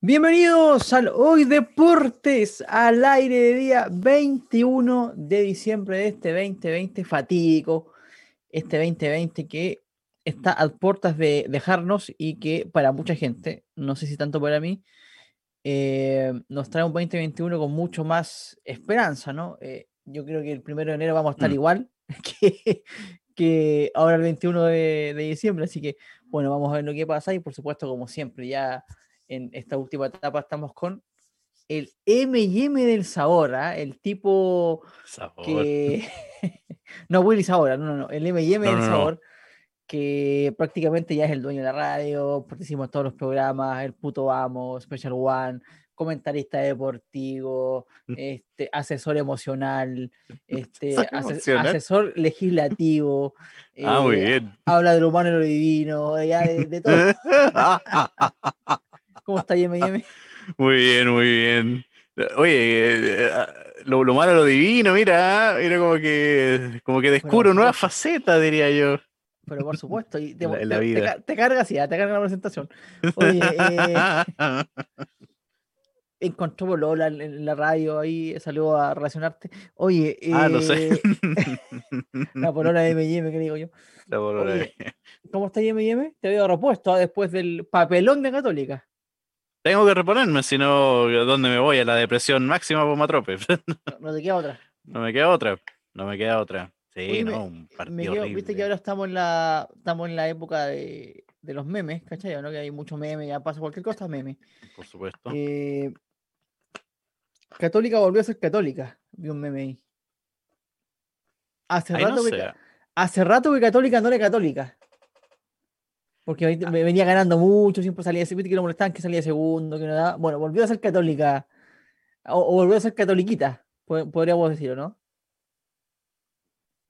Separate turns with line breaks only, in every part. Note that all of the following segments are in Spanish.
Bienvenidos al Hoy Deportes al aire de día 21 de diciembre de este 2020 fatídico, este 2020 que está a puertas de dejarnos y que para mucha gente, no sé si tanto para mí, eh, nos trae un 2021 con mucho más esperanza, ¿no? Eh, yo creo que el primero de enero vamos a estar
Mm.
igual que, que ahora el 21 de, de diciembre, así que bueno, vamos a ver lo que pasa y por supuesto, como siempre, ya en esta última etapa estamos con el M&M del sabor, ¿ah? el tipo
Sabor.
que... no, Willy Sabora, no, no, no, el M&M
No,
del
no,
sabor, que prácticamente ya es el dueño de la radio, participa en todos los programas, el puto Vamos, Special One, comentarista deportivo, este, asesor emocional, este,
Asesor
legislativo,
Ah, muy
eh,
bien.
habla de lo humano y lo divino, ya de, de todo. ¿Cómo está M&M?
muy bien, muy bien. Oye, eh, eh, lo, lo malo, lo divino, mira, mira como que, como que descubro nuevas facetas, diría yo.
Pero por supuesto, y te,
la- la
te- te te carga, sí, ah, te carga la presentación. Oye, eh, encontró Lola en, la radio, ahí salió a relacionarte. Oye,
ah, lo sé.
eh, la polola de M&M, que digo yo.
La polola
Oye, ¿Cómo está M&M? Te veo repuesto ah, después del papelón de Católica.
Tengo que reponerme, si no, ¿a ¿dónde me voy? A la depresión máxima por Matrope.
No, no te queda otra.
No me queda otra. No me queda otra. Sí,
Oye,
no, un
Me
partido
quedo-. Viste que ahora estamos en la, estamos en la época de, de los memes, ¿cachai? ¿no? Que hay mucho meme, ya pasa cualquier cosa, meme.
Por supuesto.
Eh, Católica volvió a ser católica. Vi un meme ahí. Hace
Ahí no
rato, que, hace rato que Católica no era católica. Porque ahorita
Ah.
me venía ganando mucho, siempre salía, viste que lo molestaban, que salía segundo, que no daba. Bueno, volvió a ser católica. O, o volvió a ser catoliquita, po- podríamos decirlo, ¿no?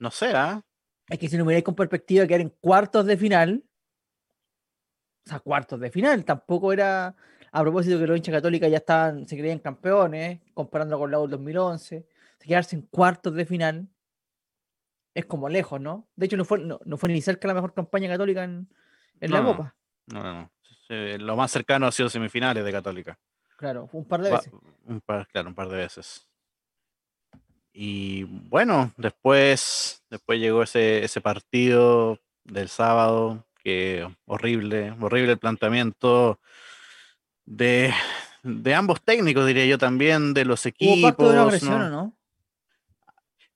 No sé, ¿ah?
Es que si lo miráis con perspectiva, quedar en cuartos de final. O sea, cuartos de final. Tampoco era. A propósito que los hinchas católicas ya estaban, se creían campeones, comparando con la del 2011. Quedarse en cuartos de final es como lejos, ¿no? De hecho, no fue, no, no fue ni cerca la mejor campaña católica en, en la
No.
Copa.
No, no, no. Lo más cercano ha sido semifinales de Católica.
Claro, un par de veces.
un par, claro, un par de veces. Y bueno, después, después llegó ese, ese partido del sábado, que horrible, horrible el planteamiento de, de ambos técnicos, diría yo también, de los
Hubo pacto de
equipos.
agresión,
¿no?
¿o no?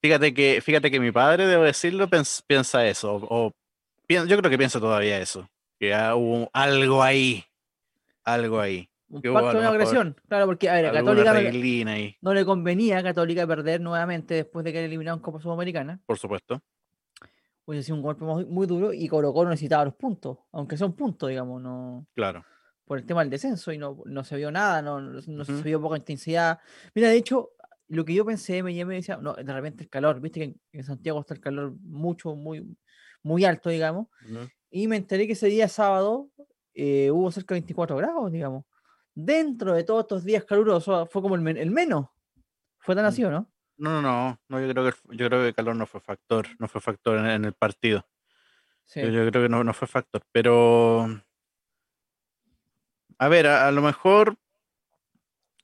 Fíjate que, fíjate que mi padre, debo decirlo, piensa eso. O, yo creo que piensa todavía eso. Que hubo algo ahí. Algo ahí.
Un
que
pacto de agresión. Claro, porque, a ver, a
Alguna
Católica no le-
reglina ahí,
no le convenía a Católica perder nuevamente después de que eliminaron Copa Sudamericana.
por supuesto.
hubiese sido un golpe muy, muy duro y Colo Colo necesitaba los puntos, aunque sea un punto, digamos, no
Claro.
por el tema del descenso y no, no se vio nada, no, no, se vio poca intensidad. Mira, de hecho, lo que yo pensé, me, me decía, no, de repente el calor, viste que en Santiago está el calor mucho, muy, muy alto, digamos, y me enteré que ese día sábado eh, hubo cerca de 24 grados, digamos. Dentro de todos estos días calurosos, fue como el, men- el menos. Fue tan
Mm.
así, ¿o no?
No, no, no, yo creo que el- yo creo que el calor no fue factor, no fue factor en, en el partido.
Sí.
Yo, yo creo que no, no fue factor, pero a ver, a, a lo mejor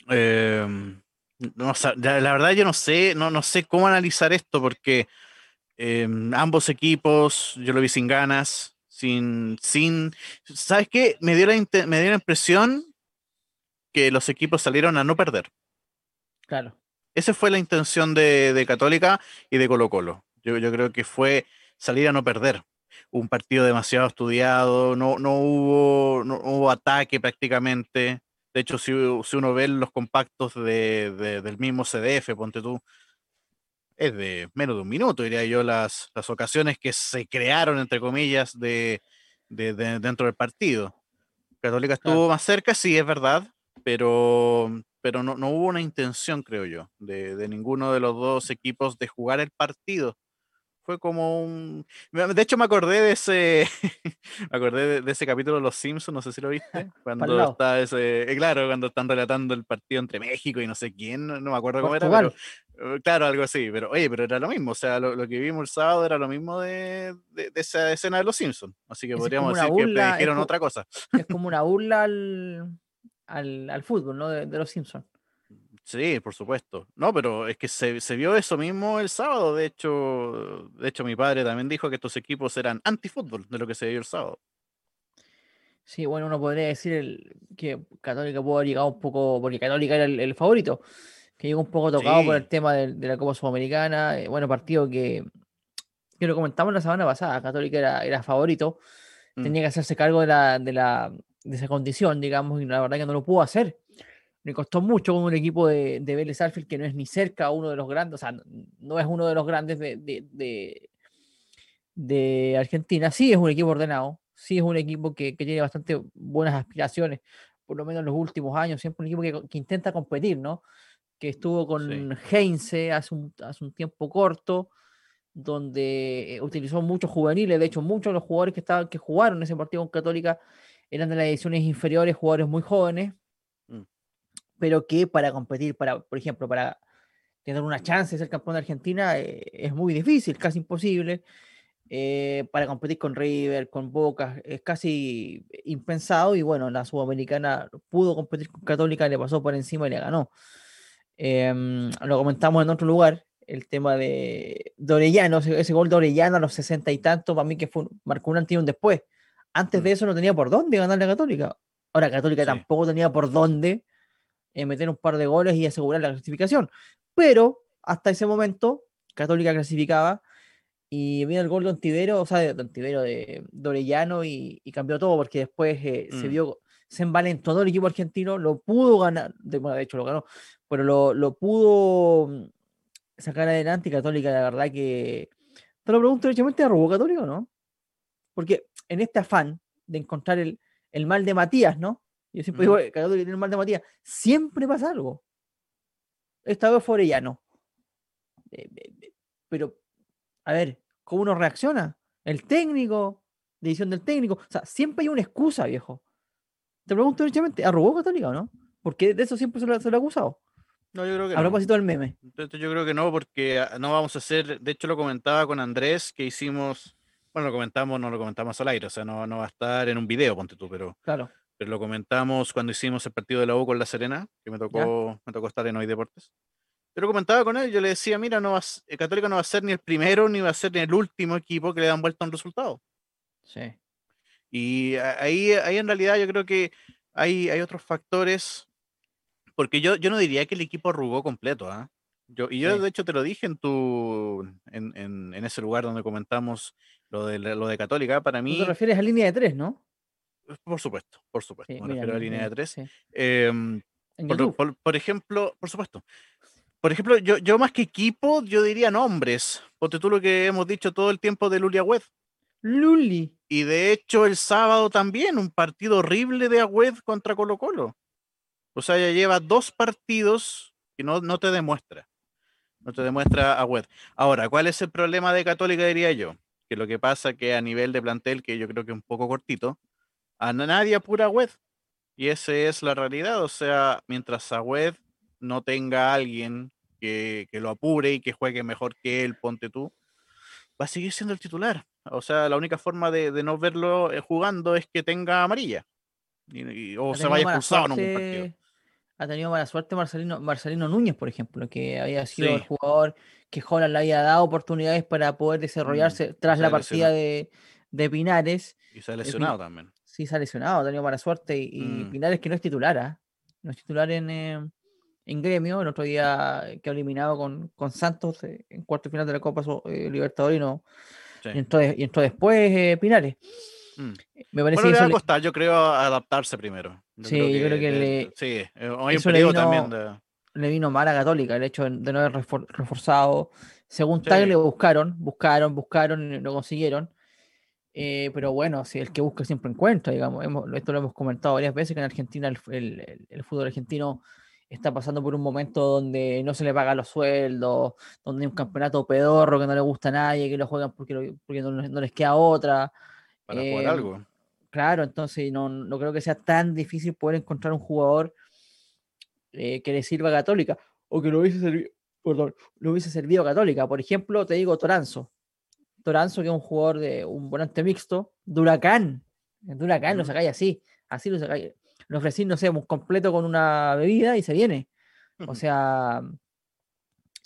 em, no, sa- la, la verdad yo no sé, no, no sé cómo analizar esto porque em, ambos equipos yo lo vi sin ganas, sin, sin, ¿sabes qué? Me dio la, me dio la impresión que los equipos salieron a no perder.
Claro.
Esa fue la intención de, de Católica y de Colo Colo. Yo, yo creo que fue salir a no perder. Un partido demasiado estudiado, no, no, hubo, no hubo ataque prácticamente. De hecho, si, si uno ve los compactos de, de- del mismo CDF, ponte tú, es de menos de un minuto, diría yo, las, las ocasiones que se crearon, entre comillas, de, de- de- dentro del partido. Católica estuvo
Claro.
más cerca, sí, es verdad, pero, pero no, no hubo una intención, creo yo, de, de ninguno de los dos equipos de jugar el partido. Fue como un... De hecho, me acordé de ese, me acordé de, de ese capítulo de Los Simpsons, no sé si lo viste, cuando está ese, eh, claro, cuando están relatando el partido entre México y no sé quién, no, no me acuerdo cómo era, pero eh, claro, algo así, pero oye, pero era lo mismo, o sea, lo, lo que vimos el sábado era lo mismo de, de- de esa escena de Los Simpsons, así que
Es
podríamos decir que
burla, es
predijeron
co-
otra cosa.
es como una burla al, al, fútbol, ¿no? De, los Simpsons.
Sí, por supuesto. No, pero es que se, se, vio eso mismo el sábado. De hecho, de hecho, mi padre también dijo que estos equipos eran antifútbol de lo que se vio el sábado.
Sí, bueno, uno podría decir que Católica pudo haber llegado un poco, porque Católica era el, favorito, que llegó un poco tocado por el tema de, la Copa Sudamericana. Eh, bueno, partido que, que lo comentamos la semana pasada, Católica era, era favorito, mm. tenía que hacerse cargo de, la, de, la, de esa condición, digamos, y la verdad que no lo pudo hacer. Le costó mucho con un equipo de, de Vélez Arfield que no es ni cerca uno de los grandes, o sea, no es uno de los grandes de, de, de Argentina. Sí, es un equipo ordenado, sí es un equipo que, tiene bastante buenas aspiraciones, por lo menos en los últimos años, siempre un equipo que, intenta competir, ¿no? Que estuvo con Heinze hace un, hace un tiempo corto, donde eh, utilizó muchos juveniles, de hecho muchos de los jugadores que, estaban, que jugaron ese partido con Católica eran de las ediciones inferiores, jugadores muy jóvenes. Pero que para competir, para, por ejemplo, para tener una chance de ser campeón de Argentina eh, es muy difícil, casi imposible. Eh, para competir con River, con Boca, es casi impensado y bueno, la Sudamericana pudo competir con Católica, le pasó por encima y le ganó. Em, lo comentamos en otro lugar, el tema de, Orellano, ese, gol de Orellano a los sesenta y tantos, para mí que fue, marcó un antes y un después. Antes de mm. eso no tenía por dónde ganarle a Católica. Ahora Católica tampoco tenía por dónde eh, meter un par de goles y asegurar la clasificación. Pero hasta ese momento, Católica clasificaba y vino el gol de Ontivero, o sea, de Ontivero de, Orellano y, cambió todo porque después eh, se mm. vio, se envalentonó el equipo argentino, lo pudo ganar, de, bueno, de hecho lo ganó, pero lo, lo, pudo mm, sacar adelante y Católica, la verdad que. Te lo pregunto derechamente, ¿robó Católica o no? Porque en este afán de encontrar el, el mal de Matías, ¿no? Yo siempre digo, Católica tiene el mal de Matías, siempre pasa algo. Esta vez fue Orellano. Eh, pero a ver, ¿cómo uno reacciona? El técnico, decisión del técnico. O sea, siempre hay una excusa, viejo. Te pregunto directamente, ¿arrugó Católica o no? Porque de eso siempre se lo, ha acusado.
No, yo creo que
a propósito del meme.
Entonces, yo creo que no, porque ah, no vamos a hacer, de hecho lo comentaba con Andrés, que hicimos, bueno, lo comentamos, no lo comentamos al aire, o sea, no, no va a estar en un video, ponte tú, pero,
claro.
Pero lo comentamos cuando hicimos el partido de la U con La Serena, que me tocó, me tocó estar en Hoy Deportes. Yo lo comentaba con él, yo le decía, mira, no va, el Católica no va a ser ni el primero ni va a ser ni el último equipo que le dan vuelta a un resultado.
Sí.
Y ahí, ahí en realidad yo creo que hay, hay otros factores, porque yo, yo no diría que el equipo arrugó completo, ¿ah? Yo, y yo de hecho te lo dije en tu en, en, en, ese lugar donde comentamos lo de lo de Católica. Para mí.
te refieres a línea de tres, ¿no?
Por supuesto, por supuesto. me refiero a línea de tres. Em, por, por, ejemplo, por supuesto. Por ejemplo, yo, yo más que equipo, yo diría nombres. Porque tú lo que hemos dicho todo el tiempo de Luli Agüed.
Luli.
Y de hecho, el sábado también, un partido horrible de Agüed contra Colo Colo. O sea, ya lleva dos partidos y no, no te demuestra. No te demuestra Agüed. Ahora, ¿cuál es el problema de Católica, diría yo? Que lo que pasa que a nivel de plantel, que yo creo que es un poco cortito, a nadie apura Agüed. Y esa es la realidad. O sea, mientras Agüed no tenga alguien que, lo apure y que juegue mejor que él, ponte tú, va a seguir siendo el titular. O sea, la única forma de, no verlo eh, jugando es que tenga amarilla. o se vaya expulsado en un partido.
Ha tenido mala suerte Marcelino, Marcelino Núñez, por ejemplo, que había sido el jugador que Holland le había dado oportunidades para poder desarrollarse mm, tras la partida de, Pinares.
Y se ha lesionado también.
Sí, se ha lesionado, ha tenido mala suerte. Y, mm. Pinares que no es titular, ¿ah? no es titular en, eh, en gremio, el otro día que ha eliminado con, con Santos eh, en cuarto final de la Copa eh, Libertadores y, no, y, entró, después eh, Pinares.
Mm. Me parece bueno, le va a costar, yo creo, adaptarse primero.
sí, yo creo que le,
sí, hay un periodo también
le vino mal a Católica el hecho de, no haber reforzado. Según sí. le buscaron, buscaron, buscaron no consiguieron. Pero bueno, si el que busca siempre encuentra, digamos. esto lo hemos comentado varias veces que en Argentina el, el fútbol argentino está pasando por un momento donde no se le paga los sueldos, donde hay un campeonato pedorro que no le gusta a nadie, que lo juegan porque, porque no, les queda otra.
Para jugar em, algo.
Claro, entonces no, no, creo que sea tan difícil poder encontrar un jugador eh, que le sirva a Católica o que lo hubiese servido, perdón, lo hubiese servido a Católica. Por ejemplo, te digo Toranzo. Toranzo, que es un jugador de un volante mixto, Duracán. Duracán lo sacáis así, así lo sacáis le ofrecí, no sé, un completo con una bebida y se viene. O sea,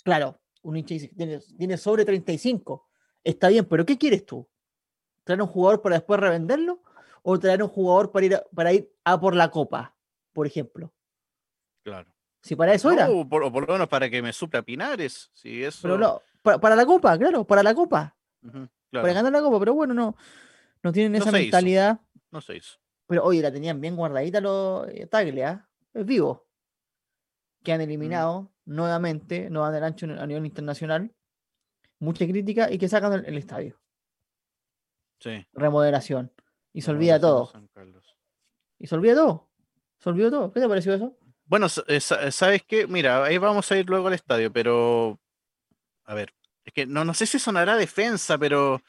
claro, un hincha dice, tiene, tiene sobre 35, está bien, pero ¿qué quieres tú? ¿Traer un jugador para después revenderlo? ¿O traer un jugador para ir a, para ir a por la copa, por ejemplo?
Claro.
Si para eso era.
O por, o por lo menos para que me supla Pinares. Si eso...
Pero no, para, para la copa, claro, para la copa. Para
claro.
ganar la copa, pero bueno, no, no tienen
No
esa
hizo.
mentalidad.
No se hizo.
Pero oye, la tenían bien guardadita los eh, Tagle, ¿ah? Es vivo. Que han eliminado nuevamente, no dan el ancho a nivel internacional. Mucha crítica y que sacan el, el estadio.
Sí.
Remodelación. Y se olvida todo.
San Carlos.
Y se olvida todo. Se olvidó todo. ¿Qué te pareció eso?
Bueno, eh, sa- ¿sabes qué? Mira, ahí vamos a ir luego al estadio, pero. A ver, es que no, no sé si sonará defensa, pero.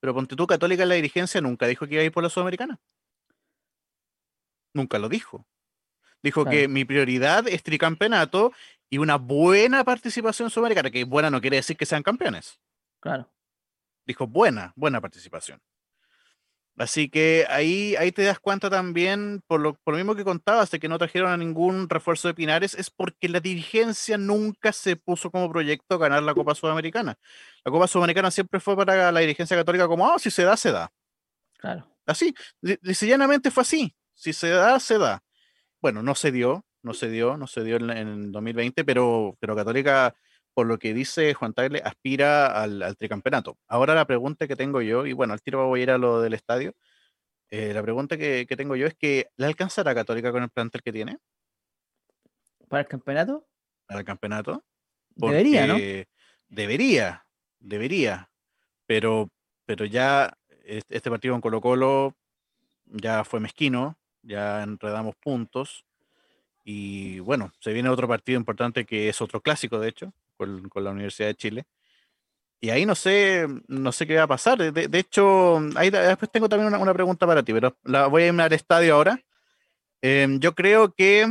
Pero ponte tú, Católica en la dirigencia nunca dijo que iba a ir por la Sudamericana. Nunca lo dijo. Dijo que mi prioridad es tricampeonato y una buena participación sudamericana, que buena no quiere decir que sean campeones.
Claro.
Dijo buena, buena participación. Así que ahí, ahí te das cuenta también, por lo, por lo mismo que contabas, de que no trajeron a ningún refuerzo de Pinares, es porque la dirigencia nunca se puso como proyecto ganar la Copa Sudamericana. La Copa Sudamericana siempre fue para la dirigencia católica como, ah, si se da, se da.
Claro.
Así, llanamente fue así. Si se da, se da. Bueno, no se dio, no se dio, no se dio en, en el 2020, pero, pero Católica, por lo que dice Juan Tagle, aspira al, al tricampeonato. Ahora la pregunta que tengo yo, y bueno, al tiro voy a ir a lo del estadio. eh, la pregunta que, que tengo yo es que ¿le alcanzará Católica con el plantel que tiene
Para el campeonato,
para el campeonato?
debería, ¿no?
Debería, debería, pero, pero ya este, este partido con Colo Colo ya fue mezquino, ya enredamos puntos y bueno, se viene otro partido importante que es otro clásico, de hecho, con, con la Universidad de Chile. Y ahí no sé, no sé qué va a pasar. De, de hecho, ahí da- después tengo también una, una pregunta para ti, pero la voy a irme al estadio ahora. Em, yo creo que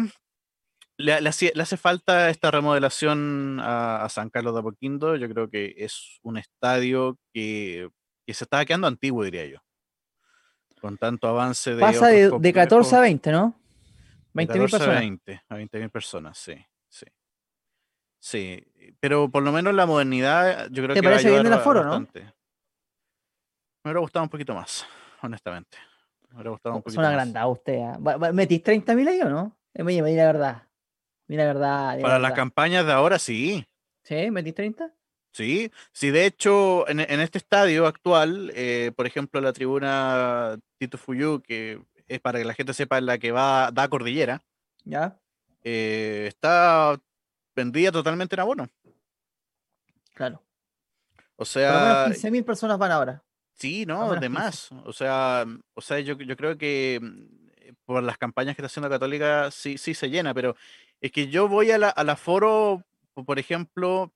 le, le hace, le hace falta esta remodelación a, a San Carlos de Apoquindo. Yo creo que es un estadio que, que se está quedando antiguo, diría yo. Con tanto avance de.
Pasa de, de
complejos,
14 a 20, ¿no?
de
20 mil
14 a
personas.
20, a 20 mil personas, sí, sí. Pero por lo menos la modernidad yo creo
¿Te
que va a
parece bien el aforo, no?
bastante. Me hubiera gustado un poquito más, honestamente. Me hubiera gustado un poquito más.
agrandados ustedes. ¿ah? Va- va- ¿Metís 30 mil ahí o no? Eh, Mira, mira la verdad. Mira la verdad. la
Para las campañas de ahora sí,
¿Sí? ¿Metís 30?
Sí, sí, de hecho, en, en este estadio actual, eh, por ejemplo, la tribuna Tito Fuyú, que es para que la gente sepa la que va, da Cordillera,
Ya,
eh, está vendida totalmente en abono.
claro.
O sea,
15 mil personas van ahora.
sí, no, de
15.
más. O sea, o sea, yo, yo creo que mm, por las campañas que está haciendo Católica sí, sí se llena, pero es que yo voy a la, al aforo, po- por ejemplo,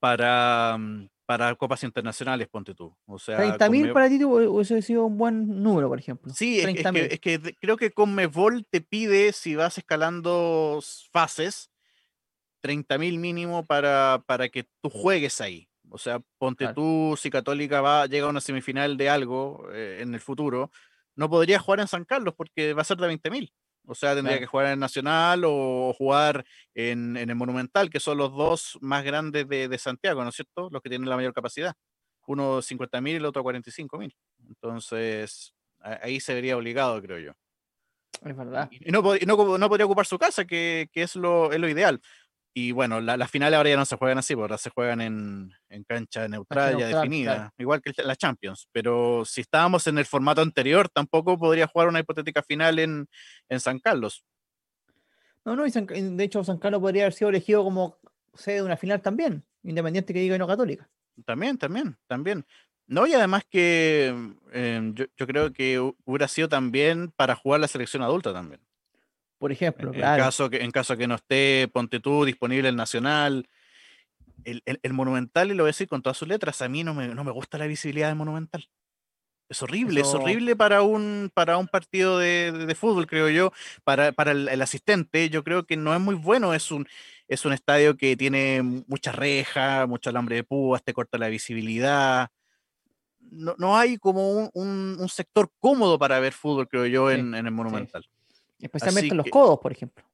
para, mm, para copas internacionales, ponte tú. O sea,
30 mil para ti hubiese sido un buen número, por ejemplo.
Sí, es, que- es
30
que, es creo que Conmebol te pide, si vas escalando fases, 30 mil mínimo para, para que tú juegues ahí. O sea, ponte
Claro.
tú, si Católica va, llega a una semifinal de algo eh, en el futuro, no podría jugar en San Carlos porque va a ser de 20 mil. O sea, tendría
Claro.
que jugar en Nacional o jugar en, en el Monumental, que son los dos más grandes de, de Santiago, ¿no es cierto? Los que tienen la mayor capacidad. Uno 50 mil y el otro 45 mil. Entonces, ahí se vería obligado, creo yo.
Es verdad.
Y no, no, no podría ocupar su casa, que, que es, lo, es lo ideal. Y bueno, la- las finales ahora ya no se juegan así, porque ahora se juegan en, en cancha neutral, ya
neutral,
definida,
claro.
igual que la Champions. Pero si estábamos en el formato anterior, tampoco podría jugar una hipotética final en, en San Carlos.
No, no, y San- de hecho San Carlos podría haber sido elegido como sede de una final también, independiente que diga y no católica.
También, también, también. No, y además que em, yo, yo creo que hu- hubiera sido también para jugar la selección adulta también.
Por ejemplo,
En,
claro.
caso que, en caso que no esté, ponte tú, disponible el Nacional. El, el- el Monumental, y lo voy a decir con todas sus letras, a mí no me, no me gusta la visibilidad del Monumental. Es horrible, es horrible para un, para un partido de, de- de fútbol, creo yo. Para, para el, el asistente, yo creo que no es muy bueno. Es un, es un estadio que tiene mucha reja, mucho alambre de púas, te corta la visibilidad. No, no hay como un, un- un sector cómodo para ver fútbol, creo yo,
Sí,
en, en el Monumental.
Especialmente los
que-
codos, por ejemplo.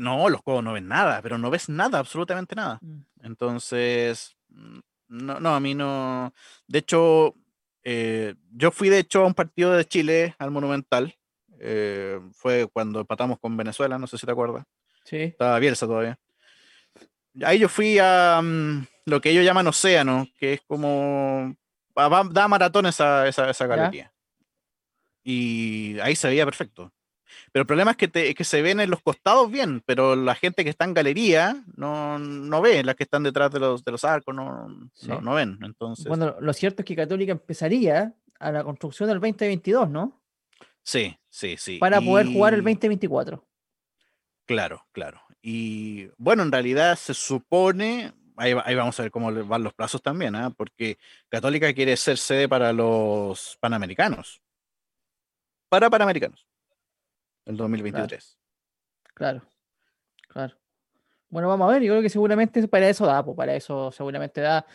No, los codos no ven nada, pero no ves nada, absolutamente nada.
Mm.
Entonces, mm, no, no, a mí no. De hecho, eh, yo fui de hecho a un partido de Chile al Monumental. eh, fue cuando empatamos con Venezuela, no sé si te acuerdas.
Sí.
Estaba Bielsa todavía. Ahí yo fui a mm, lo que ellos llaman océano, que es como. da maratones a esa, esa galería. Y ahí se veía perfecto. Pero el problema es que, te- que se ven en los costados bien, pero la gente que está en galería no, no ve, las que están detrás de los, de los arcos no,
Sí.
no, no ven. Entonces,
Bueno, lo cierto es que Católica empezaría a la construcción del 2022, ¿no?
sí, sí, sí.
Para poder jugar el
Y-
2024.
Claro, claro. Y bueno, en realidad se supone, ahí, ahí vamos a ver cómo van los plazos también, ¿ah? porque Católica quiere ser sede para los Panamericanos. Para Panamericanos. El 2023.
Claro, claro. Bueno, vamos a ver, yo creo que seguramente para eso da, pues para eso seguramente da.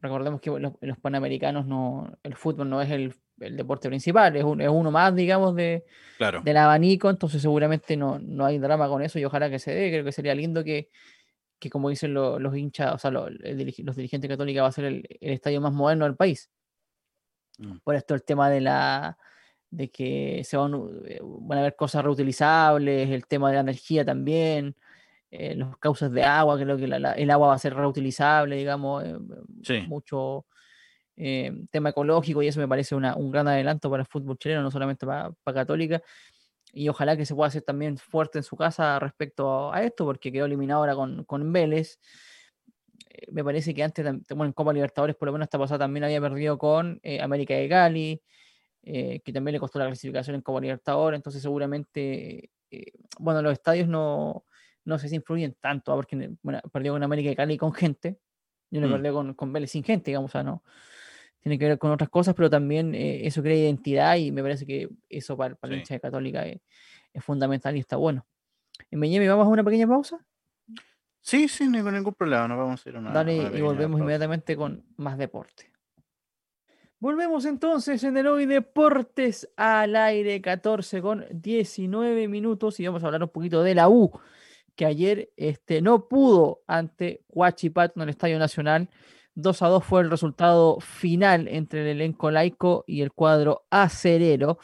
Recordemos que los, los panamericanos no, el fútbol no es el, el deporte principal, es, un- es uno más, digamos, de,
Claro.
del abanico, entonces seguramente no, no hay drama con eso y ojalá que se dé, creo que sería lindo que, que como dicen lo- los hinchas, o sea, lo- el dirigi- los dirigentes católicos va a ser el, el estadio más moderno del país.
Mm.
Por esto el tema de la de que se van, eh, van a haber cosas reutilizables, el tema de la energía también, eh, los cauces de agua, creo que la- la- el agua va a ser reutilizable, digamos, eh,
Sí.
mucho eh, tema ecológico y eso me parece una- un gran adelanto para el fútbol chileno, no solamente para, para Católica. Y ojalá que se pueda hacer también fuerte en su casa respecto a esto, porque quedó eliminado ahora con, con Vélez. Eh, me parece que antes, bueno, en Copa Libertadores, por lo menos esta pasada, también había perdido con América de Cali, eh, que también le costó la clasificación en Copa Libertadores. Entonces, seguramente, eh, bueno, los estadios no, no sé si influyen tanto, ah, porque bueno, perdió con América de Cali con gente, y no
Mm.
perdió con, con Vélez sin gente, digamos, o sea, no. Tiene que ver con otras cosas, pero también eh, eso crea identidad y me parece que eso para, para la
Sí.
hincha de Católica es, es fundamental y está bueno. En Miami vamos a una pequeña pausa.
Sí, sí, ningún, ningún problema. Nos vamos a ir a una.
Dale
una
y volvemos
pausa.
inmediatamente con más deporte. Volvemos entonces en el hoy Deportes al aire 14 con 19 minutos y vamos a hablar un poquito de la U, que ayer este, no pudo ante Huachipato en el Estadio Nacional. 2 a 2 fue el resultado final entre el elenco laico y el cuadro acerero,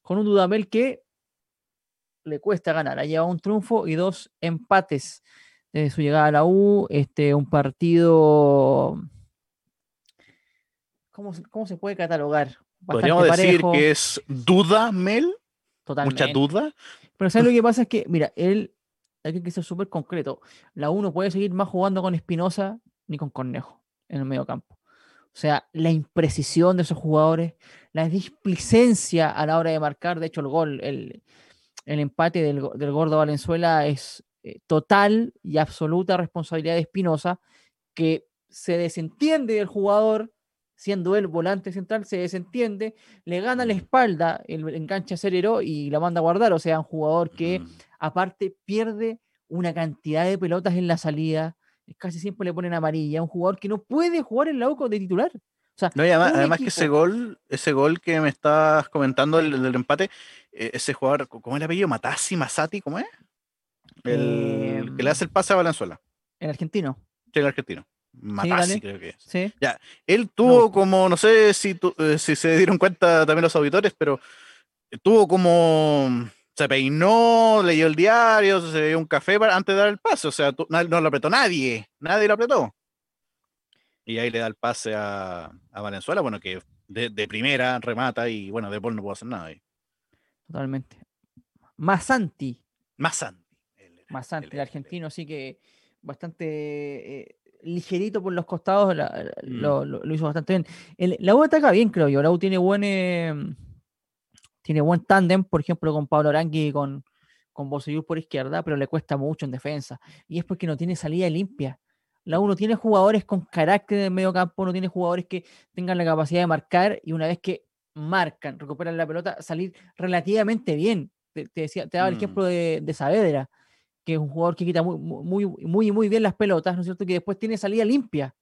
con un Dudamel que le cuesta ganar. Ha llevado un triunfo y dos empates desde su llegada a la U. Este, un partido. ¿Cómo, se- cómo se puede catalogar? Bastante
Podríamos decir que es duda, Mel.
totalmente.
Mucha duda.
Pero ¿sabes lo que pasa? Es que, mira, él, hay que ser súper concreto. La U no puede seguir más jugando con Espinosa ni con Cornejo en el medio campo. O sea, la imprecisión de esos jugadores, la displicencia a la hora de marcar, de hecho el gol, el, el empate del, del gordo Valenzuela es eh, total y absoluta responsabilidad de Espinosa, que se desentiende del jugador, siendo él volante central, se desentiende, le gana la espalda el enganche a Cerero y la manda a guardar. O sea, un jugador que aparte pierde una cantidad de pelotas en la salida, casi siempre le ponen amarilla, un jugador que no puede jugar en la U de titular. O sea,
No, además, que ese gol, ese gol que me estás comentando el, el del empate, eh, ese jugador, ¿cómo es el apellido? Matasi, Masati, ¿cómo es? El que le hace el pase a Valenzuela,
el argentino,
sí, el argentino.
Dale.
Matasi, creo que es.
¿sí?
Él tuvo
No.
como, no sé si, tu- eh, si se dieron cuenta también los auditores, pero tuvo como, se peinó, leyó el diario, se bebió un café para, antes de dar el pase, o sea, no lo apretó nadie, nadie lo apretó. Y ahí le da el pase a, a Valenzuela, bueno, que de, de primera remata y bueno, de Paul no puedo hacer nada ahí.
Totalmente. Masanti,
Masanti. era,
Masanti, el
él era.
argentino, sí que bastante eh, ligerito por los costados, la-
Mm.
lo, lo- lo hizo bastante bien. El- la U ataca bien, creo yo. La U tiene buen, eh, tiene buen tándem, por ejemplo, con Pablo Arangui y con, con por izquierda, pero le cuesta mucho en defensa. Y es porque no tiene salida limpia. La U no tiene jugadores con carácter en el medio campo, no tiene jugadores que tengan la capacidad de marcar y una vez que marcan, recuperan la pelota, salir relativamente bien. Te, te decía, te daba el
Mm.
ejemplo de, de Saavedra, que es un jugador que quita muy, muy, muy, muy bien las pelotas, ¿no es cierto? Que después tiene salida limpia.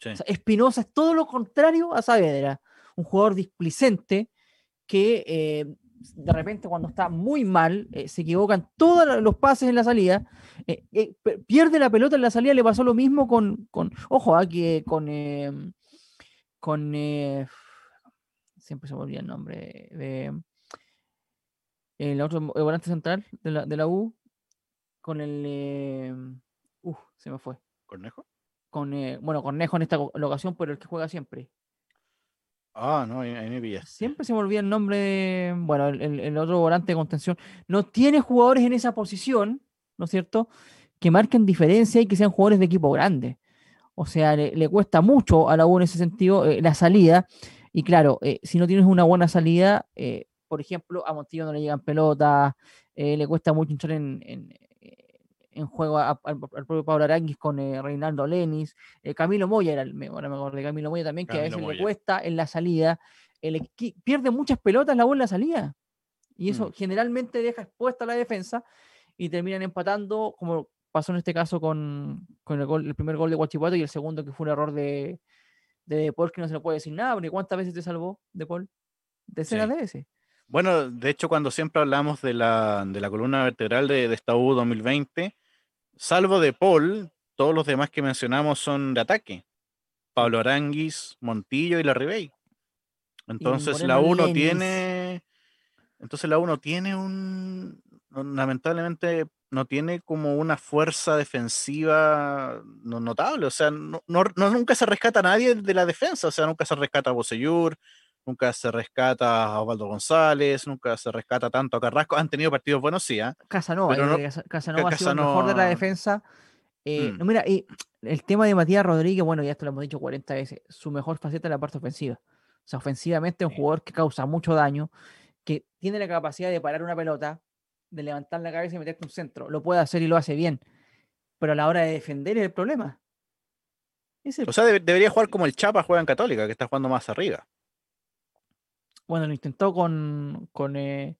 Sí.
O sea, Espinosa es todo lo contrario a Saavedra, un jugador displicente que eh, de repente cuando está muy mal, eh, se equivocan todos los pases en la salida, eh, eh, pierde la pelota en la salida, le pasó lo mismo con, con ojo, aquí ah, con, em, con siempre se me olvida el nombre, de, el otro volante central de la, de la U, con el, em, uh, se me fue.
¿Cornejo?
Con, bueno, Cornejo en esta ocasión, pero el que juega siempre.
Ah, no, ahí, me
Siempre se me olvida el nombre, bueno, el, otro volante de contención. No tiene jugadores en esa posición, ¿no es cierto? Que marquen diferencia y que sean jugadores de equipo grande. O sea, le, cuesta mucho a la U en ese sentido eh, la salida. Y claro, eh, si no tienes una buena salida, eh, por ejemplo, a Montillo no le llegan pelotas, le cuesta mucho entrar en, en juego al propio Pablo Aranguis con eh, Reinaldo Lenis. Eh, Camilo Moya era el ahora me de Camilo Moya también, que a veces le cuesta en la salida. El, pierde muchas pelotas la bola en la salida. Y eso mm. generalmente deja expuesta a la defensa y terminan empatando, como pasó en este caso con, el, el, primer gol de Guachipato y el segundo que fue un error de, de, Paul que no se le puede decir nada, porque ¿cuántas veces te salvó De Paul? Decenas de veces.
Bueno, de hecho, cuando siempre hablamos de la, de la columna vertebral de, de esta U 2020, Salvo de Paul, todos los demás que mencionamos son de ataque. Pablo Aranguis, Montillo y la Ribey. Entonces la 1 tiene. Entonces la 1 tiene un. Lamentablemente no tiene como una fuerza defensiva notable. O sea, no, nunca se rescata a nadie de la defensa. O sea, nunca se rescata a Bosellur, nunca se rescata a Osvaldo González, nunca se rescata tanto a Carrasco. Han tenido partidos buenos, sí. ¿eh?
Casanova, Casanova ha sido el mejor de la defensa. Eh, mm. mira, y el tema de Matías Rodríguez, bueno, ya esto lo hemos dicho 40 veces, su mejor faceta es la parte ofensiva. O sea, ofensivamente es un jugador que causa mucho daño, que tiene la capacidad de parar una pelota, de levantar la cabeza y meterte un centro. Lo puede hacer y lo hace bien. Pero a la hora de defender es el problema.
O sea, debería jugar como el Chapa juega en Católica, que está jugando más arriba
bueno, lo intentó con, con, eh,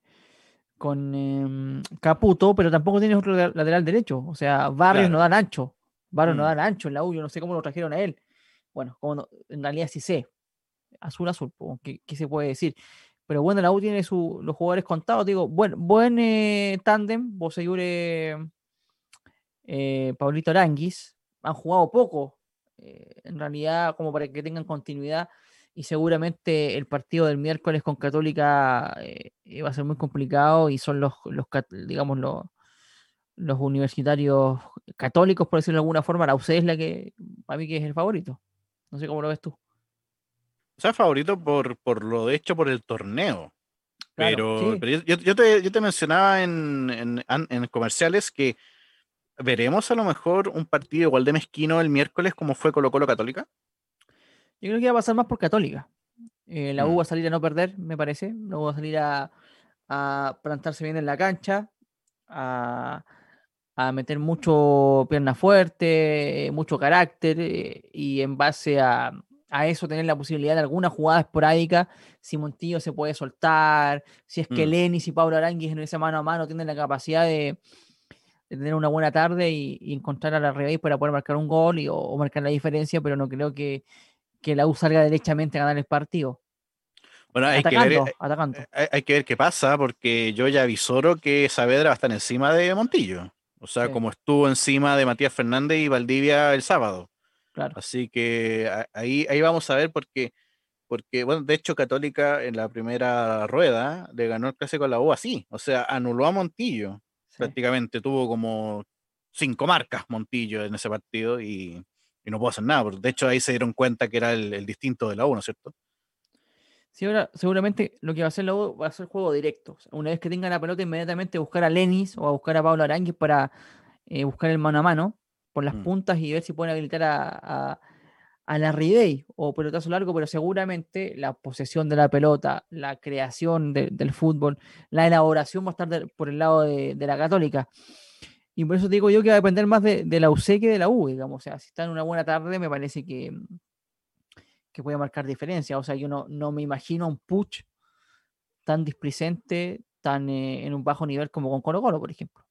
con em, Caputo, pero tampoco tiene otro lateral derecho. O sea, Barrios no da ancho. Barrios no mm. da ancho en la U, yo no sé cómo lo trajeron a él. Bueno, como en realidad sí sé. Azul, azul, ¿qué, ¿qué, se puede decir? Pero bueno, la U tiene su, los jugadores contados. Digo, buen, buen eh, tándem, Boseyure, eh, Paulito Aranguis. Han jugado poco, eh, en realidad, como para que tengan continuidad y seguramente el partido del miércoles con Católica eh, va a ser muy complicado y son los, los digamos, los, los universitarios católicos, por decirlo de alguna forma. La UC es la que, para mí, que es el favorito. No sé cómo lo ves tú.
O sea, favorito por, por lo hecho por el torneo. pero, yo, te, yo, te, mencionaba en, en, en, comerciales que veremos a lo mejor un partido igual de mezquino el miércoles como fue Colo Colo Católica.
Yo creo que va a pasar más por Católica. Eh, la U mm. va a salir a no perder, me parece. La U va a salir a, plantarse bien en la cancha, a, meter mucho pierna fuerte, mucho carácter, eh, y en base a, eso tener la posibilidad de alguna jugada esporádica, si Montillo se puede soltar, si es que mm. Lenis y Pablo Aranguis en ese mano a mano tienen la capacidad de, tener una buena tarde y, encontrar a la revés para poder marcar un gol y, o, marcar la diferencia, pero no creo que, que la U salga derechamente a ganar el partido.
Bueno, hay, que ver, eh, Hay, que ver qué pasa, porque yo ya avisoro que Saavedra va a estar encima de Montillo. O sea, como estuvo encima de Matías Fernández y Valdivia el sábado. Claro. Así que ahí, ahí vamos a ver, porque, porque, bueno, de hecho, Católica en la primera rueda le ganó el clásico a la U así. O sea, anuló a Montillo. Prácticamente tuvo como cinco marcas Montillo en ese partido y, y no puedo hacer nada. de hecho, ahí se dieron cuenta que era el, distinto de la U, ¿no es cierto?
Sí, ahora seguramente lo que va a hacer la U va a ser juego directo. una vez que tenga la pelota, inmediatamente buscar a Lenis o a buscar a Pablo Arangues para eh, buscar el mano a mano por las mm. puntas y ver si pueden habilitar a, a, la Ribey o pelotazo largo, pero seguramente la posesión de la pelota, la creación del fútbol, la elaboración va a estar por el lado de, de la Católica. Y por eso digo yo que va a depender más de, la UC que de la U, digamos. O sea, si está en una buena tarde, me parece que, que puede marcar diferencia. O sea, yo no, no me imagino un Puch tan displicente, tan eh, en un bajo nivel como con Colo Colo, por ejemplo.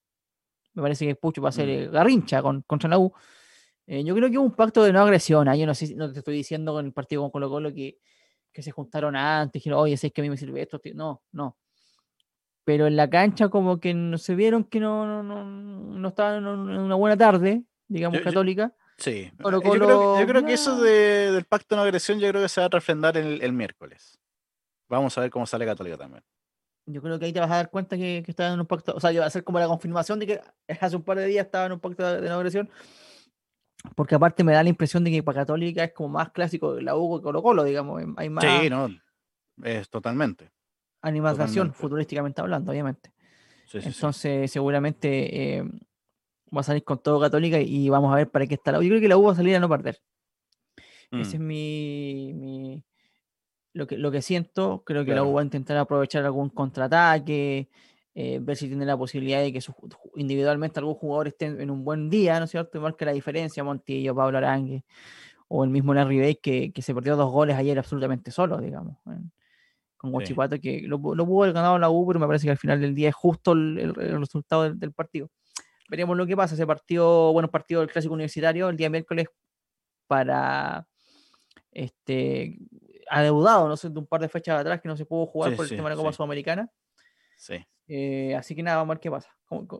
Me parece que Puch va a ser mm. eh, garrincha con, contra la U. Eh, yo creo que es un pacto de no agresión. Yo no sé, no te estoy diciendo con el partido con Colo Colo que, que se juntaron antes, dijeron, oye, sé que a mí me sirve esto. No, no. Pero en la cancha como que no, se vieron que no, no, no, estaban en una buena tarde, digamos, católica.
sí, yo, creo, que eso del pacto de no agresión yo creo que se va a refrendar el, miércoles. Vamos a ver cómo sale Católica también.
Yo creo que ahí te vas a dar cuenta que, que estaban en un pacto, o sea, va a ser como la confirmación de que hace un par de días estaba en un pacto de no agresión, porque aparte me da la impresión de que para Católica es como más clásico de la Hugo que Colo Colo, digamos, hay más...
Sí, no, es totalmente
animación, futurísticamente hablando, obviamente. Entonces, seguramente eh, va a salir con todo Católica y vamos a ver para qué está la U. Yo creo que la U va a salir a no perder. Ese es mm. mi, lo, que, lo que siento. Creo que la U va a intentar aprovechar algún contraataque, eh, ver si tiene la posibilidad de que individualmente algún jugador esté en, un buen día, ¿no es cierto? Que la diferencia, Montillo, Pablo Arangue, o el mismo Larry Bay, que, que se perdió dos goles ayer absolutamente solo, digamos con Guachipato, que lo, pudo haber ganado la U, pero me parece que al final del día es justo el, resultado del, partido. Veremos lo que pasa. Ese partido, bueno, partido del clásico universitario, el día miércoles para este adeudado, no sé, de un par de fechas atrás que no se pudo jugar por el tema de la Copa Sudamericana.
Sí.
Eh, así que nada, vamos a ver qué pasa.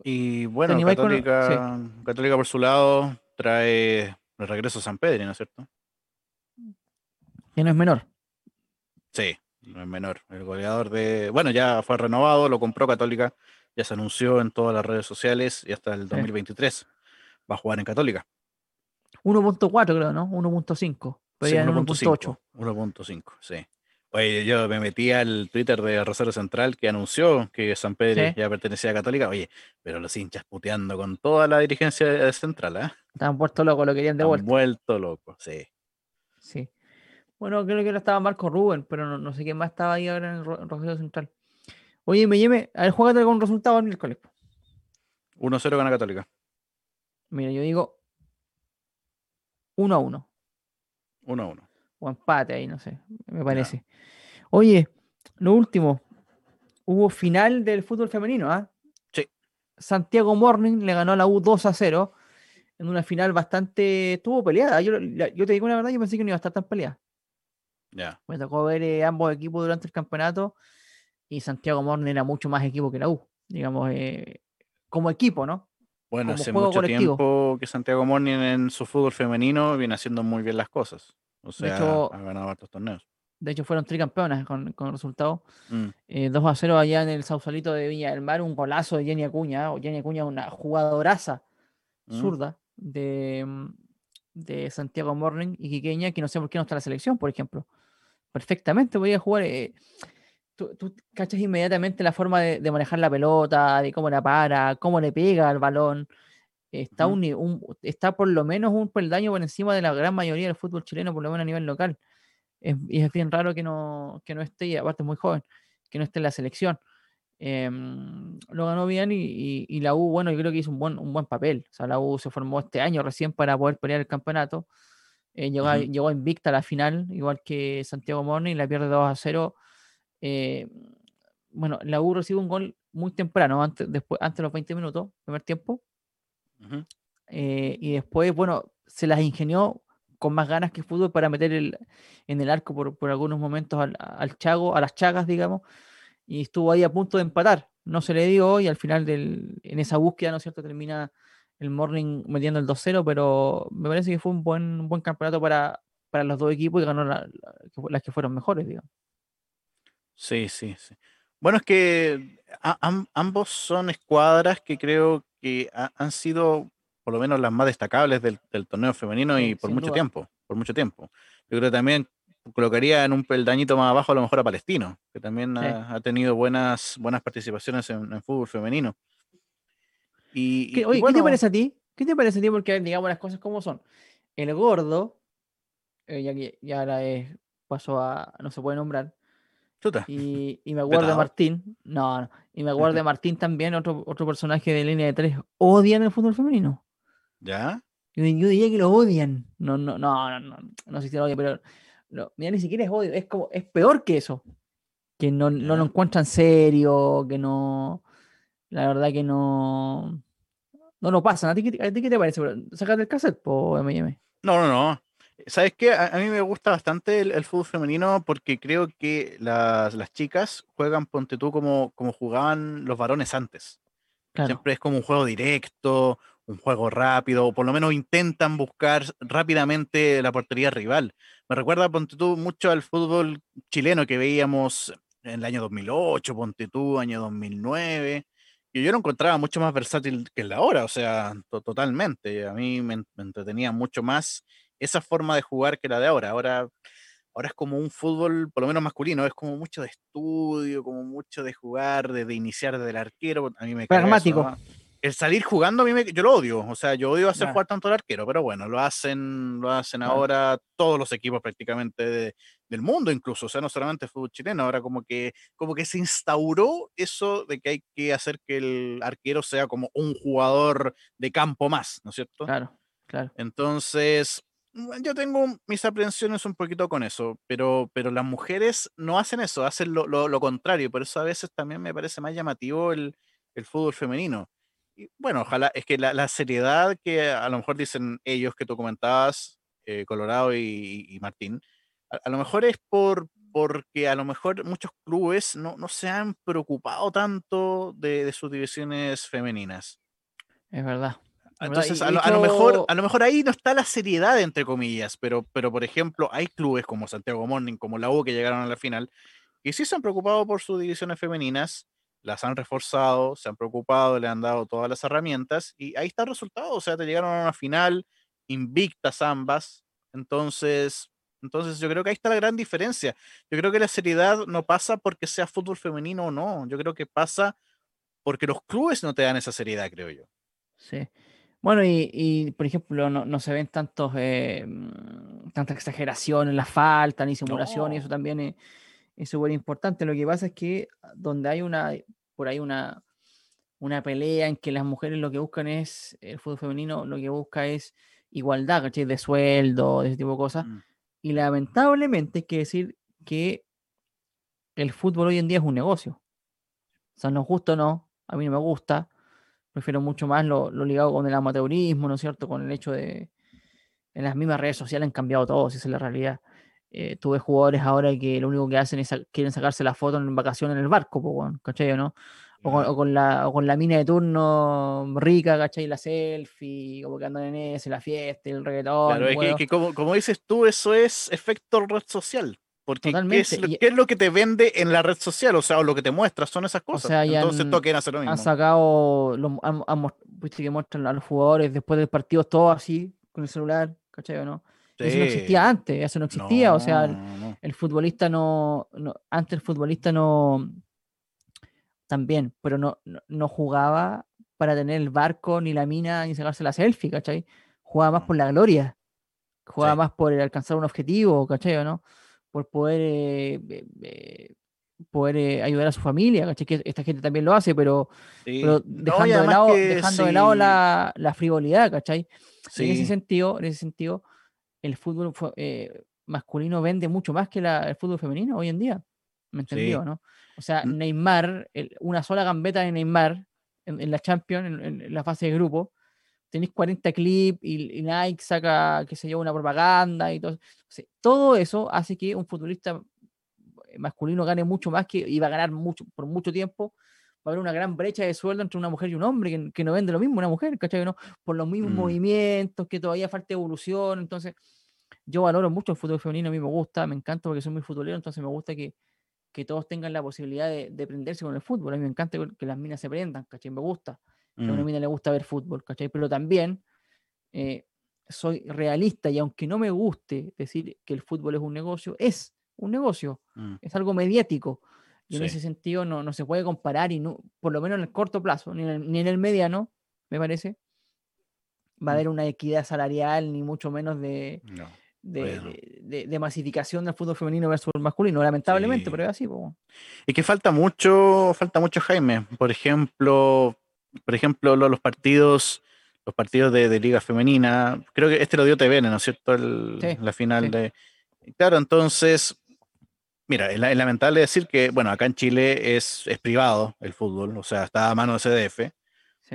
y bueno, Católica, Católica por su lado trae el regreso a San Pedro, ¿no es cierto?
Que no es menor.
Sí, no es menor. El goleador de. Bueno, ya fue renovado, lo compró Católica, ya se anunció en todas las redes sociales y hasta el 2023 va a jugar en Católica.
1.4 creo, ¿no? 1.5.
Sí, 1.8. 1.5, sí. Oye, yo me metí al Twitter de Rosario Central que anunció que San Pedro ya pertenecía a Católica. Oye, pero los hinchas puteando con toda la dirigencia de Central, ¿eh?
Estaban vuelto locos, lo querían de vuelta.
vuelto loco, sí.
Sí. Bueno, creo que ahora estaba Marco Rubén, pero no, sé quién más estaba ahí ahora en el Rosario Central. Oye, me llame, a ver, juégate con un resultado el miércoles.
1-0 gana Católica.
Mira, yo digo 1-1.
1-1.
O empate ahí, no sé, me parece. Oye, lo último, hubo final del fútbol femenino, ¿ah?
Sí.
Santiago Morning le ganó a la U 2 a 0 en una final bastante. Estuvo peleada. Yo, yo te digo una verdad, yo pensé que no iba a estar tan peleada. Me tocó ver eh, ambos equipos durante el campeonato y Santiago Morne era mucho más equipo que la U, digamos, eh, como equipo, ¿no?
Bueno, hace mucho tiempo que Santiago Morne en su fútbol femenino viene haciendo muy bien las cosas. O sea, ha ganado hartos torneos.
De hecho, fueron tricampeonas con, con el resultado. 2 mm. eh, a 0 allá en el Sausalito de Viña del Mar, un golazo de Jenny Acuña. Jenny Acuña, una jugadoraza mm. zurda de, mm, de Santiago Morning y Quiqueña, que no sé por qué no está en la selección, por ejemplo perfectamente podía jugar. Eh, tú, cachas inmediatamente la forma de, manejar la pelota, de cómo la para, cómo le pega al balón. Está, un, está por lo menos un peldaño por encima de la gran mayoría del fútbol chileno, por lo menos a nivel local. y es bien raro que no, que no esté, y aparte es muy joven, que no esté en la selección. Em, lo ganó bien y, y, la U, bueno, yo creo que hizo un buen, un buen papel. O sea, la U se formó este año recién para poder pelear el campeonato. Eh, llegó, invicta a la final, igual que Santiago Morning, la pierde 2 a 0. Eh, bueno, la U recibe un gol muy temprano, antes, después, antes de los 20 minutos, primer tiempo. Eh, y después, bueno, se las ingenió con más ganas que fútbol para meter el, en el arco por, por algunos momentos al, al, Chago, a las Chagas, digamos, y estuvo ahí a punto de empatar. No se le dio y al final del, en esa búsqueda, ¿no es cierto?, termina el Morning metiendo el 2-0, pero me parece que fue un buen, buen campeonato para, para los dos equipos y ganó las que fueron mejores, digamos.
Sí, sí, sí. Bueno, es que ambos son escuadras que creo que han sido por lo menos las más destacables del, torneo femenino y por mucho tiempo, por mucho tiempo. Yo creo que también colocaría en un peldañito más abajo a lo mejor a Palestino, que también ha, tenido buenas, buenas participaciones en fútbol femenino.
¿Qué, te parece a ti? ¿Qué te parece a ti? Porque digamos las cosas como son. El gordo, eh, ya que ya ahora es, pasó a, no se puede nombrar. Y, y, me acuerdo de Martín, no, no, y me acuerdo de Martín también, otro, otro personaje de línea de tres, odian el fútbol femenino.
¿Ya?
Yo, diría que lo odian. No, no, no, no, no, no sé si lo odian, pero no, mira, ni siquiera es odio, es como, es peor que eso. Que no, no lo encuentran serio, que no, la verdad que no. No lo pasan. ¿A ti, qué te parece? ¿Sacas del cassette, po, MM?
No, no, no. ¿Sabes qué? A, mí me gusta bastante el, fútbol femenino porque creo que las, chicas juegan, ponte tú, como, como jugaban los varones antes. Siempre es como un juego directo, un juego rápido, o por lo menos intentan buscar rápidamente la portería rival. Me recuerda, ponte tú, mucho al fútbol chileno que veíamos en el año 2008, ponte tú, año 2009, y yo lo encontraba mucho más versátil que el de ahora, o sea, totalmente. A mí me, entretenía mucho más esa forma de jugar que la de ahora. Ahora ahora es como un fútbol, por lo menos masculino, es como mucho de estudio, como mucho de jugar, de, iniciar desde el arquero. A mí me
Pragmático.
El salir jugando a mí me, yo lo odio, o sea, yo odio hacer jugar tanto el arquero, pero bueno, lo hacen, lo hacen ahora todos los equipos prácticamente del mundo incluso, o sea, no solamente el fútbol chileno, ahora como que, como que se instauró eso de que hay que hacer que el arquero sea como un jugador de campo más, ¿no es cierto?
Claro, claro.
Entonces, yo tengo mis aprensiones un poquito con eso, pero, pero las mujeres no hacen eso, hacen lo, lo, contrario, por eso a veces también me parece más llamativo el, el fútbol femenino. Y bueno, ojalá, es que la, la, seriedad que a lo mejor dicen ellos que tú comentabas, eh, Colorado y, Martín, a, lo mejor es por porque a lo mejor muchos clubes no, no se han preocupado tanto de, de sus divisiones femeninas.
Es verdad.
Entonces, a lo, mejor, a lo mejor ahí no está la seriedad, entre comillas, pero, pero por ejemplo, hay clubes como Santiago Morning, como la U, que llegaron a la final, que sí se han preocupado por sus divisiones femeninas, las han reforzado, se han preocupado, le han dado todas las herramientas, y ahí está el resultado, o sea, te llegaron a una final invictas ambas, entonces, entonces yo creo que ahí está la gran diferencia. Yo creo que la seriedad no pasa porque sea fútbol femenino o no, yo creo que pasa porque los clubes no te dan esa seriedad, creo yo.
Sí. Bueno, y, por ejemplo, no, se ven tantos, eh, mm, tanta exageración en la falta ni simulación, y eso también es súper importante. Lo que pasa es que donde hay una, por ahí una, una pelea en que las mujeres lo que buscan es, el fútbol femenino lo que busca es igualdad, ¿cachai? De sueldo, de ese tipo de cosas. Mm. Y lamentablemente hay que decir que el fútbol hoy en día es un negocio. O sea, nos gusta o no, a mí no me gusta, prefiero mucho más lo, ligado con el amateurismo, ¿no es cierto? Con el hecho de en las mismas redes sociales han cambiado todo, si es la realidad. Eh, tuve jugadores ahora que lo único que hacen es quieren sacarse la foto en vacaciones en el barco, pues, ¿cachai o no? O con, la, con la mina de turno rica, ¿cachai? La selfie, como que andan en ese, la fiesta, el reggaetón.
Claro, es que, como, como, dices tú, eso es efecto red social. Porque ¿qué es, ¿qué es, lo que te vende en la red social? O sea, o lo que te muestra son esas cosas. Entonces han, toquen hacer lo mismo.
Han sacado, han, viste que muestran a los jugadores después del partido todo así, con el celular, ¿cachai o no? Eso no existía antes, eso no existía. o sea, el, futbolista no, antes el futbolista no, también, pero no, no, jugaba para tener el barco, ni la mina, ni sacarse la selfie, ¿cachai? Jugaba más por la gloria, jugaba más por alcanzar un objetivo, ¿cachai o no? por poder, eh, poder eh, ayudar a su familia, Que esta gente también lo hace, pero, dejando, de lado, dejando de lado la, la, frivolidad, ¿cachai? En ese sentido, en ese sentido, el fútbol eh, masculino vende mucho más que el fútbol femenino hoy en día. ¿Me entendió, no? O sea, mm. Neymar, una sola gambeta de Neymar en, la Champions, en, la fase de grupo, tenéis 40 clips y, Nike saca, que se lleva una propaganda y todo. todo eso hace que un futbolista masculino gane mucho más que iba a ganar mucho por mucho tiempo. Va a haber una gran brecha de sueldo entre una mujer y un hombre que, no vende lo mismo una mujer, ¿cachai? ¿no? Por los mismos mm. movimientos, que todavía falta evolución. Entonces, yo valoro mucho el fútbol femenino, a mí me gusta, me encanta porque soy muy futbolero, entonces me gusta que, que todos tengan la posibilidad de, de, prenderse con el fútbol. A mí me encanta que las minas se prendan, ¿cachai? Me gusta a una mm. mina le gusta ver fútbol, ¿cachai? Pero también eh, soy realista y aunque no me guste decir que el fútbol es un negocio, es un negocio, mm. es algo mediático. Y en ese sentido no, no, se puede comparar y no, por lo menos en el corto plazo, ni en el, mediano, me parece, va a mm. haber una equidad salarial, ni mucho menos de, de, masificación del fútbol femenino versus el masculino, lamentablemente, pero es así.
Y que falta mucho, falta mucho, Jaime. Por ejemplo, por ejemplo, los partidos los partidos de, liga femenina, creo que este lo dio TVN, ¿no es cierto? la final de... Claro, entonces, mira, es, lamentable decir que, bueno, acá en Chile es, es, privado el fútbol, o sea, está a mano de CDF,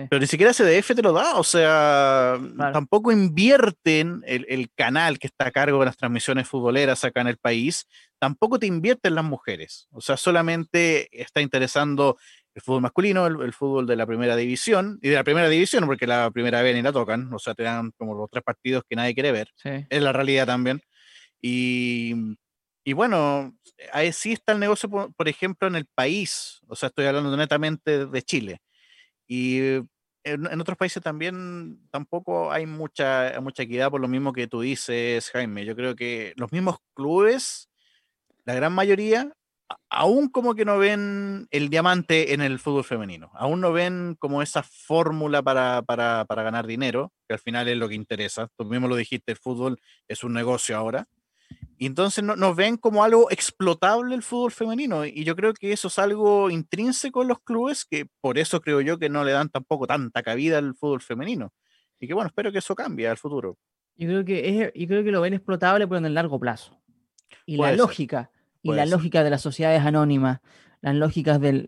Pero ni siquiera CDF te lo da, o sea, tampoco invierten el, el, canal que está a cargo de las transmisiones futboleras acá en el país, tampoco te invierten las mujeres, o sea, solamente está interesando el fútbol masculino, el, fútbol de la primera división, y de la primera división, porque la primera vez ni la tocan, o sea, te dan como los tres partidos que nadie quiere ver, es la realidad también. Y, y bueno, ahí sí está el negocio, por, ejemplo, en el país, o sea, estoy hablando netamente de Chile. Y en, otros países también tampoco hay mucha, mucha equidad por lo mismo que tú dices, Jaime. Yo creo que los mismos clubes, la gran mayoría, aún como que no ven el diamante en el fútbol femenino, aún no ven como esa fórmula para, para, para ganar dinero, que al final es lo que interesa. Tú mismo lo dijiste, el fútbol es un negocio ahora. Y entonces no, nos ven como algo explotable el fútbol femenino. Y yo creo que eso es algo intrínseco en los clubes, que por eso creo yo que no le dan tampoco tanta cabida al fútbol femenino. Y que bueno, espero que eso cambie al futuro.
Yo creo que, es, yo creo que lo ven explotable, pero en el largo plazo. Y la lógica, y la lógica de las sociedades anónimas, las lógicas del,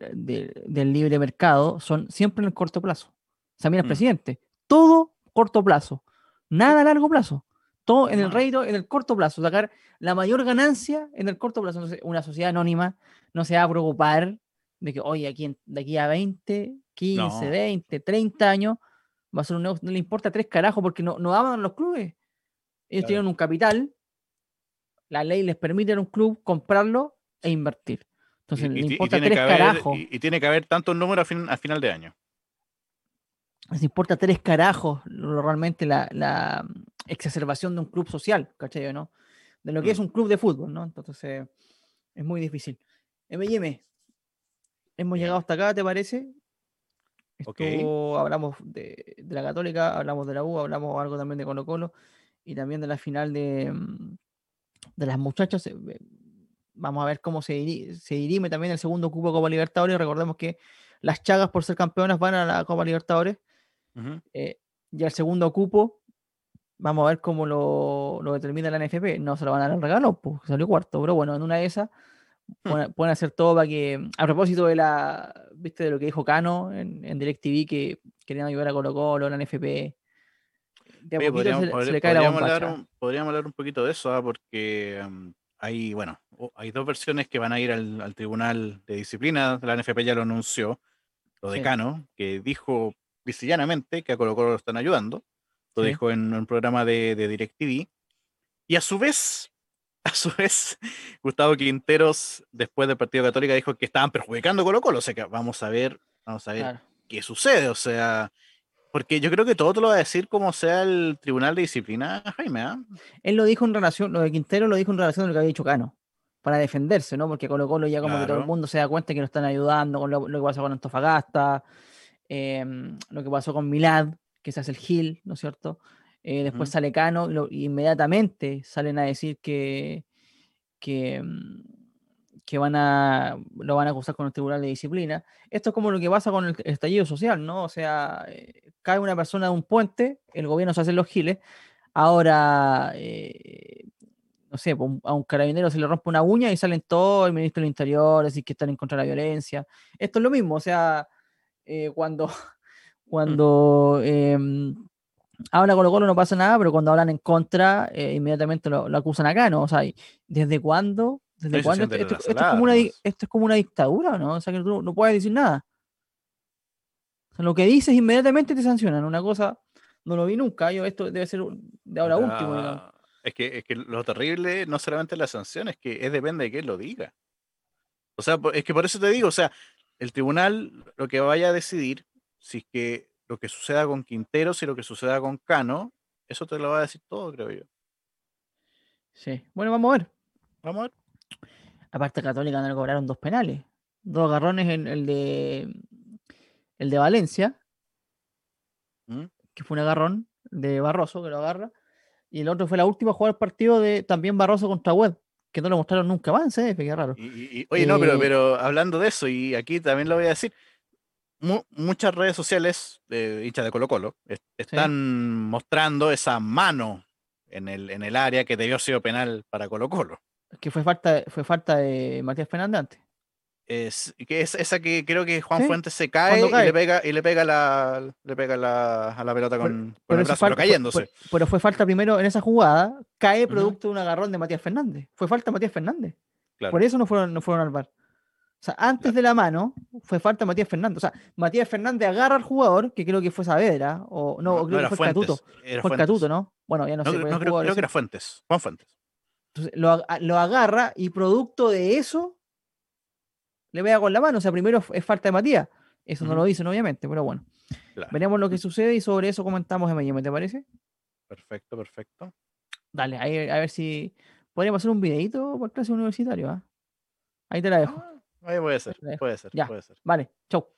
libre mercado, son siempre en el corto plazo. O sea, mira, mm. presidente, todo corto plazo, nada a largo plazo. Todo en el reino, en el corto plazo, sacar la mayor ganancia en el corto plazo. una sociedad anónima no se va a preocupar de que, oye, aquí de aquí a 20, 15, 20, 30 años va a ser un negocio, no le importa tres carajos porque no, no aman los clubes. Ellos tienen un capital, la ley les permite a un club comprarlo e invertir. Entonces, y, le importa tres carajos.
Y, tiene que haber tantos números a, final de año.
Les importa tres carajos realmente la, exacerbación de un club social, ¿cachai? ¿no? De lo que es mm. un club de fútbol, ¿no? Entonces eh, es muy difícil. M&M, hemos llegado hasta acá, ¿te parece? Esto, hablamos de, la Católica, hablamos de la U, hablamos algo también de Colo Colo y también de la final de, mm, de las muchachas. Eh, vamos a ver cómo se, dirime, también el segundo cupo de Copa Libertadores. Recordemos que las Chagas, por ser campeonas, van a la Copa Libertadores. Eh, y el segundo cupo Vamos a ver cómo lo, determina la NFP. No se lo van a dar el regalo, pues salió cuarto. Pero bueno, en una de esas hmm. pueden, hacer todo para que. A propósito de la. ¿Viste de lo que dijo Cano en, en DirecTV que querían ayudar a Colo Colo, la NFP?
podríamos, se, le cae la hablar un, podríamos hablar un poquito de eso, ¿ah? porque um, hay, bueno, hay dos versiones que van a ir al, Tribunal de Disciplina. La NFP ya lo anunció, lo de Cano, que dijo visillanamente que a Colo Colo lo están ayudando lo dijo en un programa de, de DirecTV. Y a su vez, a su vez, Gustavo Quinteros, después del Partido Católica, dijo que estaban perjudicando Colo Colo. O sea que vamos a ver, vamos a ver qué sucede. O sea, porque yo creo que todo te lo va a decir como sea el Tribunal de Disciplina, Jaime. ¿ah?
Él lo dijo en relación, lo de Quintero lo dijo en relación a lo que había dicho Cano, para defenderse, ¿no? Porque Colo Colo ya como que todo el mundo se da cuenta que lo están ayudando con lo, que pasó con Antofagasta, em, lo que pasó con Milad, que se hace el Gil, ¿no es cierto? Eh, después sale Cano y inmediatamente salen a decir que, que, mm, que, van a, lo van a acusar con el Tribunal de Disciplina. Esto es como lo que pasa con el estallido social, ¿no? O sea, eh, cae una persona de un puente, el gobierno se hace los giles, ahora, eh, no sé, pues, a un carabinero se le rompe una uña y salen todos el ministro del Interior, decir que están en contra de la violencia. Esto es lo mismo, o sea, cuando. Cuando eh, habla Colo Colo no pasa nada, pero cuando hablan en contra, eh, inmediatamente lo, acusan acá, ¿no? O sea, ¿desde cuándo? ¿Desde cuándo esto, es como una, esto, es como una, dictadura, ¿no? O sea, que tú no puedes decir nada. O sea, lo que dices inmediatamente te sancionan. Una cosa, no lo vi nunca. Yo, esto debe ser de ahora último.
Es que, es que lo terrible no solamente la sanción, es que es depende de quién lo diga. O sea, es que por eso te digo, o sea, el tribunal lo que vaya a decidir si es que lo que suceda con Quinteros y lo que suceda con Cano, eso te lo va a decir todo, creo yo.
Sí. Bueno, vamos a ver.
Vamos a ver.
Aparte, Católica no le cobraron dos penales. Dos agarrones en el de el de Valencia, ¿Mm? que fue un agarrón de Barroso, que lo agarra. Y el otro fue la última jugada del partido de también Barroso contra Web, que no lo mostraron nunca más, ¿eh? Qué raro.
oye, no, pero, eh, pero hablando de eso, y aquí también lo voy a decir, muchas redes sociales hinchas de Colo Colo están mostrando esa mano en el, en el área que debió ser penal para Colo Colo.
Que fue falta, fue falta de Matías Fernández antes.
Es, que es esa que creo que Juan
Sí,
Fuentes se cae, Y, le pega, y le pega, la, le pega la, a la pelota con, con
Pero
el brazo,
falta-
pero cayéndose.
pero fue falta primero en esa jugada, cae producto de un agarrón de Matías Fernández. Fue falta Matías Fernández.
claro.
Por eso no fueron, no fueron al bar. O sea, antes de la mano fue falta Matías Fernández. O sea, Matías Fernández agarra al jugador, que creo que fue Saavedra, o no, creo
era
que fue
Fuentes.
Catuto.
Era
Fue. Catuto, ¿no? Bueno, ya no,
No,
sé.
no, creo, creo que era Fuentes. Juan Fuentes.
Entonces, lo, lo agarra y producto de eso le pega con la mano. O sea, primero es falta de Matías. Eso no lo dicen, obviamente, pero bueno.
Claro.
Veremos lo que sucede y sobre eso comentamos en M&M, ¿te parece?
Perfecto, perfecto.
Dale, ahí, a ver si podríamos hacer un videito por clase universitario. ¿ah? Ahí te la dejo.
Ah, ahí puede ser, puede ser,
Ya.
puede ser.
Vale, chau.